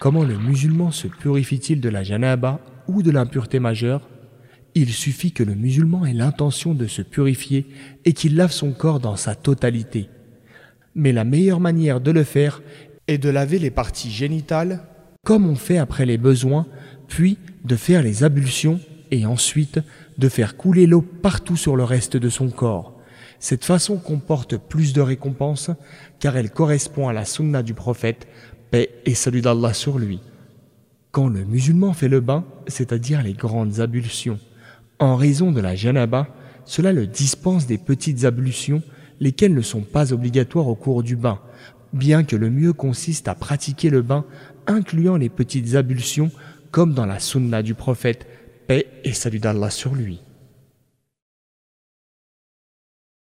Comment le musulman se purifie-t-il de la janaba ou de l'impureté majeure? Il suffit que le musulman ait l'intention de se purifier et qu'il lave son corps dans sa totalité. Mais la meilleure manière de le faire est de laver les parties génitales comme on fait après les besoins, puis de faire les ablutions et ensuite de faire couler l'eau partout sur le reste de son corps. Cette façon comporte plus de récompenses car elle correspond à la sunna du prophète, paix et salut d'Allah sur lui. Quand le musulman fait le bain, c'est-à-dire les grandes ablutions, en raison de la janaba, cela le dispense des petites ablutions, lesquelles ne sont pas obligatoires au cours du bain, bien que le mieux consiste à pratiquer le bain, incluant les petites ablutions, comme dans la sunna du prophète, paix et salut d'Allah sur lui.